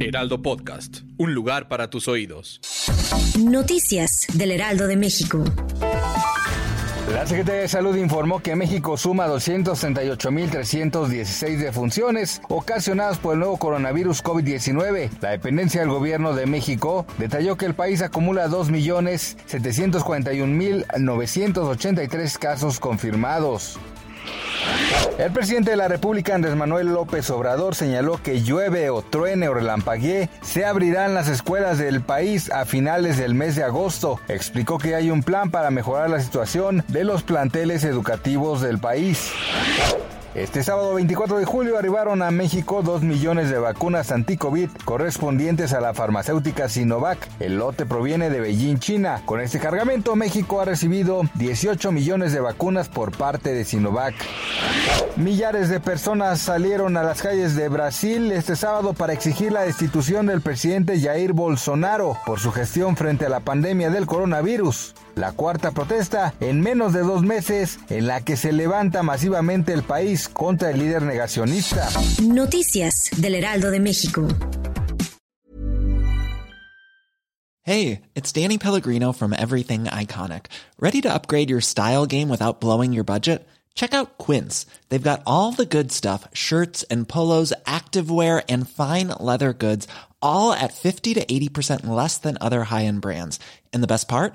Heraldo Podcast, un lugar para tus oídos. Noticias del Heraldo de México. La Secretaría de Salud informó que México suma 238.316 defunciones ocasionadas por el nuevo coronavirus COVID-19. La dependencia del gobierno de México detalló que el país acumula 2.741.983 casos confirmados. El presidente de la República, Andrés Manuel López Obrador, señaló que llueve o truene o relampaguee, se abrirán las escuelas del país a finales del mes de agosto. Explicó que hay un plan para mejorar la situación de los planteles educativos del país. Este sábado 24 de julio arribaron a México 2 millones de vacunas anti-COVID correspondientes a la farmacéutica Sinovac. El lote proviene de Beijing, China. Con este cargamento, México ha recibido 18 millones de vacunas por parte de Sinovac. Millares de personas salieron a las calles de Brasil este sábado para exigir la destitución del presidente Jair Bolsonaro por su gestión frente a la pandemia del coronavirus. La cuarta protesta en menos de dos meses en la que se levanta masivamente el país contra el líder negacionista. Noticias del Heraldo de México. Hey, it's Danny Pellegrino from Everything Iconic. ¿Ready to upgrade your style game without blowing your budget? Check out Quince. They've got all the good stuff shirts and polos, activewear, and fine leather goods, all at 50 to 80% less than other high end brands. And the best part?